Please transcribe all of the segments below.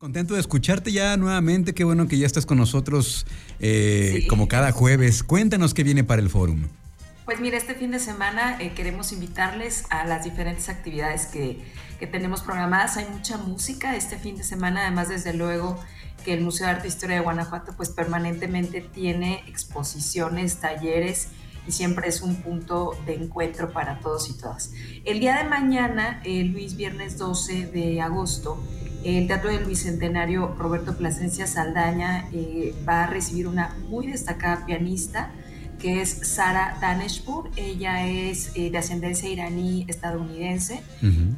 Contento de escucharte ya nuevamente, qué bueno que ya estás con nosotros eh, como cada jueves. Cuéntanos qué viene para el fórum. Pues mira, este fin de semana eh, queremos invitarles a las diferentes actividades que, que, tenemos programadas. Hay mucha música este fin de semana, además desde luego que el Museo de Arte e Historia de Guanajuato pues permanentemente tiene exposiciones, talleres y siempre es un punto de encuentro para todos y todas. El día de mañana, el Luis, viernes 12 de agosto, el Teatro del Bicentenario Roberto Plasencia Saldaña eh, va a recibir una muy destacada pianista que es Sara Daneshpur. Ella es eh, de ascendencia iraní estadounidense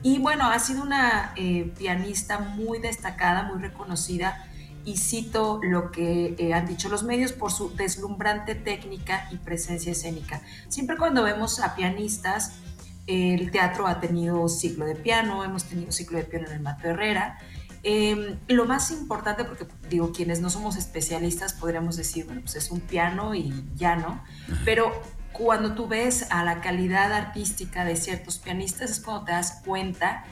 y bueno, ha sido una eh, pianista muy destacada, muy reconocida y cito lo que han dicho los medios por su deslumbrante técnica y presencia escénica. Siempre cuando vemos a pianistas, el teatro ha tenido ciclo de piano, hemos tenido ciclo de piano en el Mato Herrera. Em, lo más importante, porque digo, quienes no somos especialistas podríamos decir, bueno, pues es un piano y ya no, pero cuando tú ves a la calidad artística de ciertos pianistas es cuando te das cuenta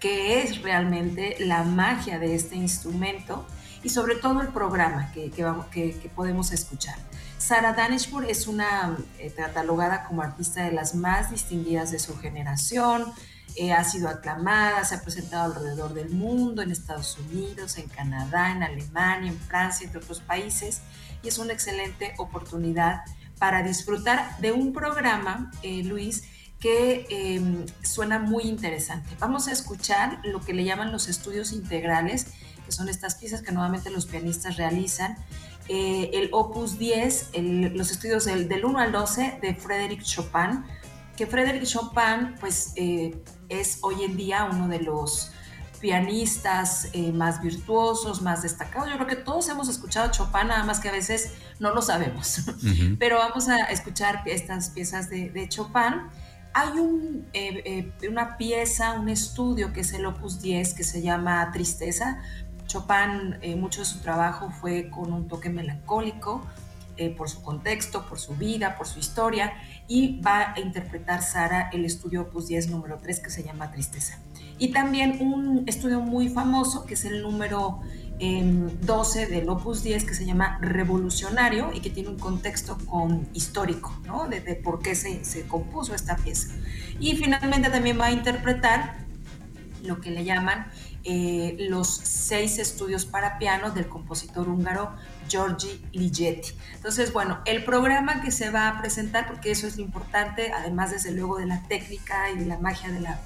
que es realmente la magia de este instrumento y sobre todo el programa que, que, podemos escuchar. Sara Danishpur es una eh, catalogada como artista de las más distinguidas de su generación, eh, ha sido aclamada, se ha presentado alrededor del mundo, en Estados Unidos, en Canadá, en Alemania, en Francia, entre otros países, y es una excelente oportunidad para disfrutar de un programa, eh, Luis, que em, suena muy interesante. Vamos a escuchar lo que le llaman los estudios integrales, que son estas piezas que nuevamente los pianistas realizan. Eh, el Opus 10, los estudios del, del, 1 al 12 de Frédéric Chopin, que Frédéric Chopin pues eh, es hoy en día uno de los pianistas eh, más virtuosos, más destacados. Yo creo que todos hemos escuchado Chopin, nada más que a veces no lo sabemos. Pero vamos a escuchar estas piezas de, Chopin. Hay un, una pieza, un estudio que es el Opus 10 que se llama Tristeza, Chopin, eh, mucho de su trabajo fue con un toque melancólico, eh, por su contexto, por su vida, por su historia, y va a interpretar Sara el estudio Opus 10 número 3 que se llama Tristeza. Y también un estudio muy famoso que es el número 12 em, del Opus 10 que se llama Revolucionario y que tiene un contexto con, histórico, ¿no? De, por qué se, se compuso esta pieza. Y finalmente también va a interpretar lo que le llaman eh, los seis estudios para piano del compositor húngaro Giorgi Ligeti. Entonces, bueno, el programa que se va a presentar, porque eso es lo importante, además desde luego de la técnica y de la magia de la,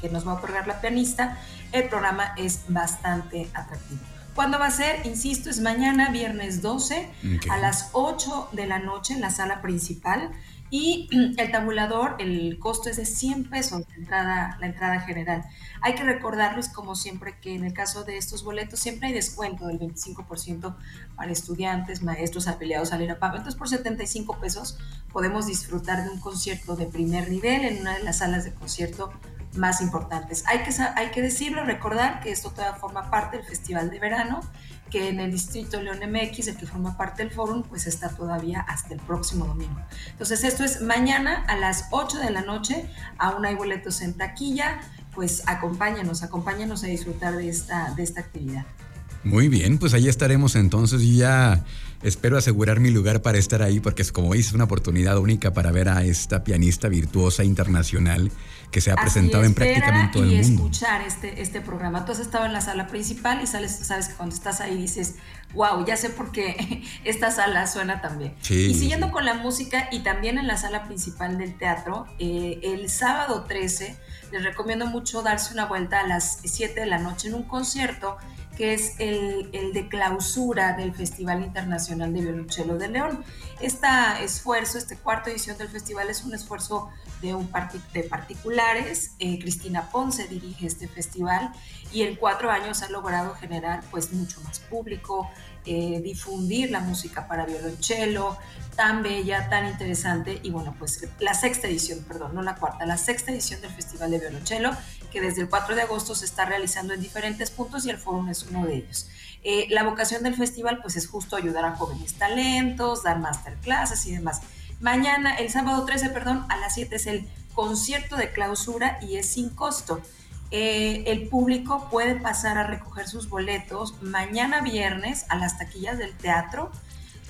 que nos va a otorgar la pianista, el programa es bastante atractivo. ¿Cuándo va a ser? Insisto, es mañana, viernes 12, a las 8 de la noche en la sala principal. Y el tabulador, el costo es de 100 pesos la entrada, la entrada general. Hay que recordarles, como siempre, que en el caso de estos boletos siempre hay descuento del 25% para estudiantes, maestros afiliados al IRAPAV. Entonces, por 75 pesos podemos disfrutar de un concierto de primer nivel en una de las salas de concierto más importantes. Hay que, hay que decirlo, recordar que esto todavía forma parte del Festival de Verano que en el distrito León MX, el que forma parte del fórum, pues está todavía hasta el próximo domingo. Entonces, esto es mañana a las 8 de la noche, aún hay boletos en taquilla, pues acompáñanos, acompáñanos a disfrutar de esta, de esta actividad. Muy bien, pues ahí estaremos entonces y ya espero asegurar mi lugar para estar ahí porque es como dices una oportunidad única para ver a esta pianista virtuosa internacional que se ha presentado en prácticamente todo el mundo. Y escuchar este, este programa. Tú has estado en la sala principal y sales, sabes que cuando estás ahí dices, wow, ya sé por qué esta sala suena tan bien. y siguiendo con la música y también en la sala principal del teatro, eh, el sábado 13 les recomiendo mucho darse una vuelta a las 7 de la noche en un concierto que es el, de clausura del Festival Internacional de Violonchelo de León. Este esfuerzo, esta cuarta edición del festival es un esfuerzo de, un de particulares. Eh, Cristina Ponce dirige este festival y en cuatro años ha logrado generar pues mucho más público, eh, difundir la música para violonchelo, tan bella, tan interesante. Y bueno, pues la sexta edición, perdón, no la cuarta, la sexta edición del Festival de Violonchelo, que desde el 4 de agosto se está realizando en diferentes puntos y el foro es uno de ellos. Eh, la vocación del festival pues es justo ayudar a jóvenes talentos, dar masterclasses y demás. Mañana, el sábado 13, perdón, a las 7 es el concierto de clausura y es sin costo. eh, el público puede pasar a recoger sus boletos mañana viernes a las taquillas del teatro,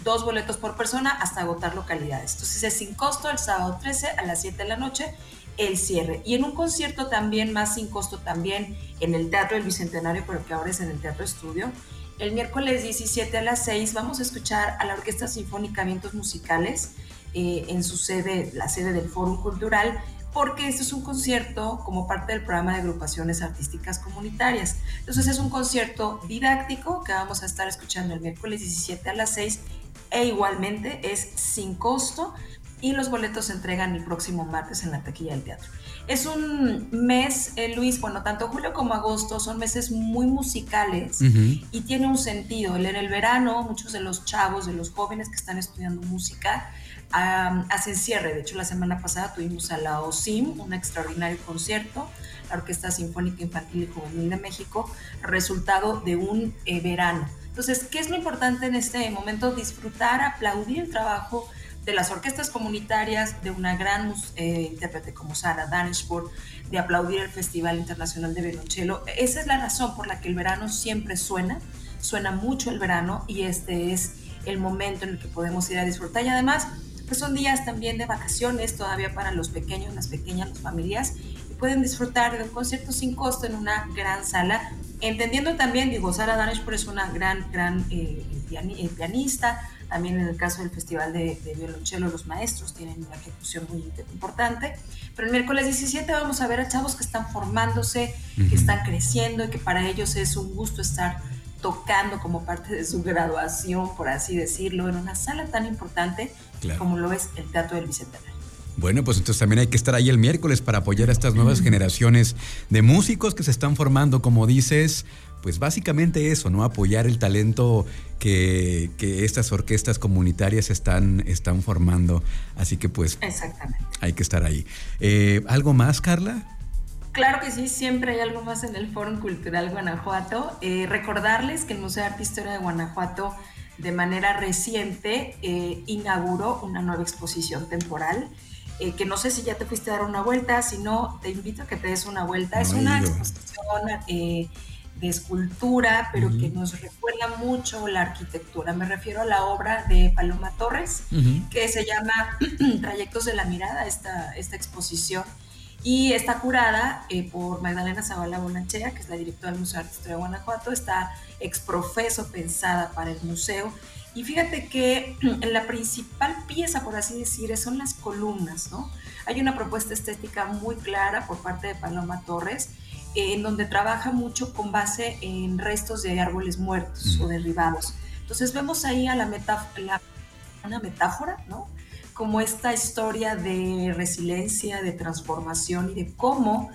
dos boletos por persona hasta agotar localidades. Entonces es sin costo el sábado 13 a las 7 de la noche el cierre. Y en un concierto también, más sin costo también, en el Teatro del Bicentenario, pero que ahora es en el Teatro Estudio, el miércoles 17 a las 6 vamos a escuchar a la Orquesta Sinfónica Vientos Musicales eh, en su sede, la sede del Foro Cultural, porque este es un concierto como parte del programa de agrupaciones artísticas comunitarias. Entonces es un concierto didáctico que vamos a estar escuchando el miércoles 17 a las 6 e igualmente es sin costo y los boletos se entregan el próximo martes en la taquilla del teatro. Es un mes, eh, Luis, bueno, tanto julio como agosto son meses muy musicales y tiene un sentido. En el verano, muchos de los chavos, de los jóvenes que están estudiando música, hacen cierre. De hecho, la semana pasada tuvimos a la OSIM, un extraordinario concierto, la Orquesta Sinfónica Infantil y Juvenil de México, resultado de un eh, verano. Entonces, ¿qué es lo importante en este momento? Disfrutar, aplaudir el trabajo de las orquestas comunitarias, de una gran eh, intérprete como Sara Danishford, de aplaudir el Festival Internacional de Violonchelo. Esa es la razón por la que el verano siempre suena, suena mucho el verano y este es el momento en el que podemos ir a disfrutar y además pues son días también de vacaciones todavía para los pequeños, las pequeñas, las familias pueden disfrutar de un concierto sin costo en una gran sala, entendiendo también, digo, Sara Danishford es una gran, gran eh, eh, pianista, también en el caso del Festival de, Violonchelo, los maestros tienen una ejecución muy importante. Pero el miércoles 17 vamos a ver a chavos que están formándose, que están creciendo y que para ellos es un gusto estar tocando como parte de su graduación, por así decirlo, en una sala tan importante como lo es el Teatro del Bicentenario. Bueno, pues entonces también hay que estar ahí el miércoles para apoyar a estas nuevas generaciones de músicos que se están formando, como dices, pues básicamente eso, ¿no? Apoyar el talento que, estas orquestas comunitarias están, están formando. Así que pues Exactamente. hay que estar ahí. Eh, ¿Algo más, Carla? Claro que sí, siempre hay algo más en el Foro Cultural Guanajuato. Eh, recordarles que el Museo de Arte e Historia de Guanajuato de manera reciente eh, inauguró una nueva exposición temporal. Que no sé si ya te fuiste a dar una vuelta, si no, te invito a que te des una vuelta. es una exposición de escultura, pero que nos recuerda mucho la arquitectura. Me refiero a la obra de Paloma Torres, que se llama Trayectos de la Mirada, esta, esta exposición. Y está curada eh, por Magdalena Zavala Bonachea, que es la directora del Museo de Arte de Guanajuato. Está exprofeso pensada para el museo. Y fíjate que la principal pieza, por así decir, son las columnas, ¿no? Hay una propuesta estética muy clara por parte de Paloma Torres en donde trabaja mucho con base en restos de árboles muertos o derribados. Entonces vemos ahí a la, una metáfora, ¿no? Como esta historia de resiliencia, de transformación y de cómo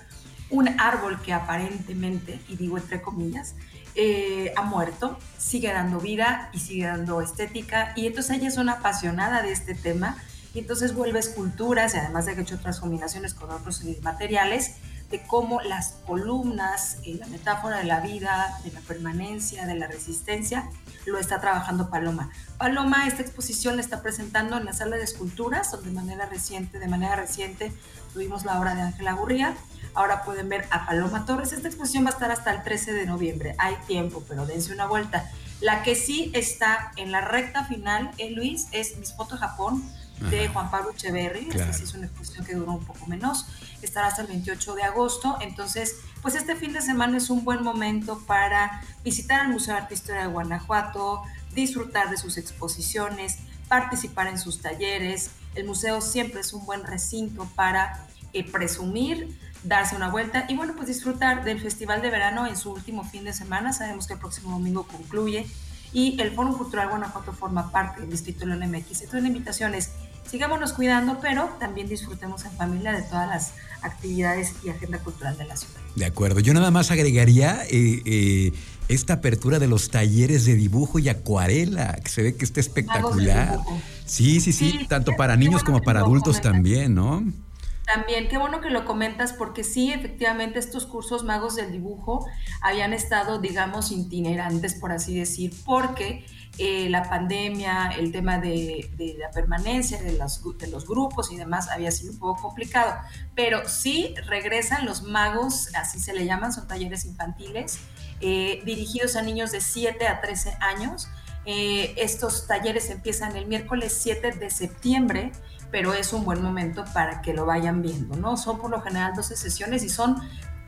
un árbol que aparentemente, y digo entre comillas, eh, ha muerto, sigue dando vida y sigue dando estética. Y entonces ella es una apasionada de este tema y entonces vuelve esculturas y además de que ha hecho otras combinaciones con otros materiales de cómo las columnas, eh, la metáfora de la vida, de la permanencia, de la resistencia, lo está trabajando Paloma. Paloma esta exposición la está presentando en la sala de esculturas, donde de manera reciente, de manera reciente tuvimos la obra de Ángela Gurría. Ahora pueden ver a Paloma Torres. Esta exposición va a estar hasta el 13 de noviembre. Hay tiempo, pero dense una vuelta. La que sí está en la recta final, eh, Luis, es Mis Fotos Japón, de Juan Pablo Echeverry. Esta sí es una exposición que duró un poco menos. Estará hasta el 28 de agosto. Entonces, pues este fin de semana es un buen momento para visitar el Museo de Arte e Historia de Guanajuato, disfrutar de sus exposiciones, participar en sus talleres. El museo siempre es un buen recinto para eh, presumir, darse una vuelta y bueno, pues disfrutar del Festival de Verano en su último fin de semana. Sabemos que el próximo domingo concluye y el Foro Cultural Guanajuato forma parte del Distrito León MX. Entonces la invitación es, sigámonos cuidando, pero también disfrutemos en familia de todas las actividades y agenda cultural de la ciudad. De acuerdo, yo nada más agregaría eh, eh, esta apertura de los talleres de dibujo y acuarela, que se ve que está espectacular. Sí, sí, sí, tanto para niños como para adultos también, ¿no? También, qué bueno que lo comentas porque sí, efectivamente, estos cursos magos del dibujo habían estado, digamos, itinerantes, por así decir, porque eh, la pandemia, el tema de, la permanencia de los, grupos y demás había sido un poco complicado. Pero sí regresan los magos, así se le llaman, son talleres infantiles, eh, dirigidos a niños de 7 a 13 años. Eh, estos talleres empiezan el miércoles 7 de septiembre pero es un buen momento para que lo vayan viendo, ¿no? Son por lo general 12 sesiones y son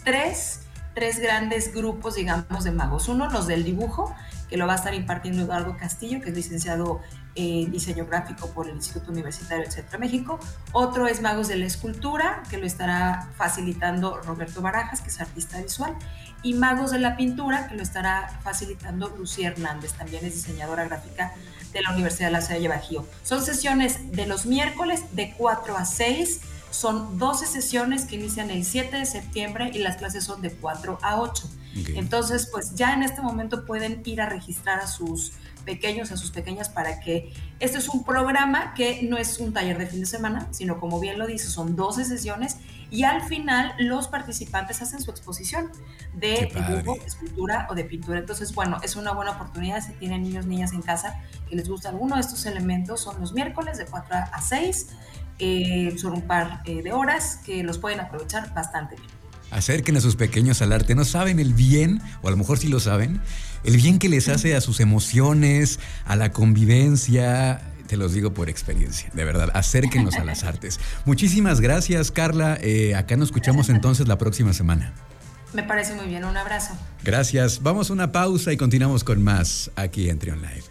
tres, tres grandes grupos, digamos, de magos. Uno, los del dibujo, que lo va a estar impartiendo Eduardo Castillo, que es licenciado en diseño gráfico por el Instituto Universitario del Centro de México. Otro es Magos de la Escultura, que lo estará facilitando Roberto Barajas, que es artista visual. Y Magos de la Pintura, que lo estará facilitando Lucía Hernández, también es diseñadora gráfica de la Universidad de la de Bajío. Son sesiones de los miércoles de 4 a 6. Son 12 sesiones que inician el 7 de septiembre y las clases son de 4 a 8. Entonces, pues ya en este momento pueden ir a registrar a sus pequeños, a sus pequeñas, para que este es un programa que no es un taller de fin de semana, sino como bien lo dice, son 12 sesiones y al final los participantes hacen su exposición de dibujo, escultura o de pintura. Entonces, bueno, es una buena oportunidad si tienen niños, niñas en casa que les gusta alguno de estos elementos, son los miércoles de 4 a 6, eh, son un par eh, de horas que los pueden aprovechar bastante bien. Acerquen a sus pequeños al arte, no saben el bien, o a lo mejor sí lo saben, el bien que les hace a sus emociones, a la convivencia, te los digo por experiencia, de verdad, acérquenos a las artes. Muchísimas gracias, Carla. Eh, acá nos escuchamos entonces la próxima semana. Me parece muy bien, un abrazo. Gracias. Vamos a una pausa y continuamos con más aquí en Trion Live.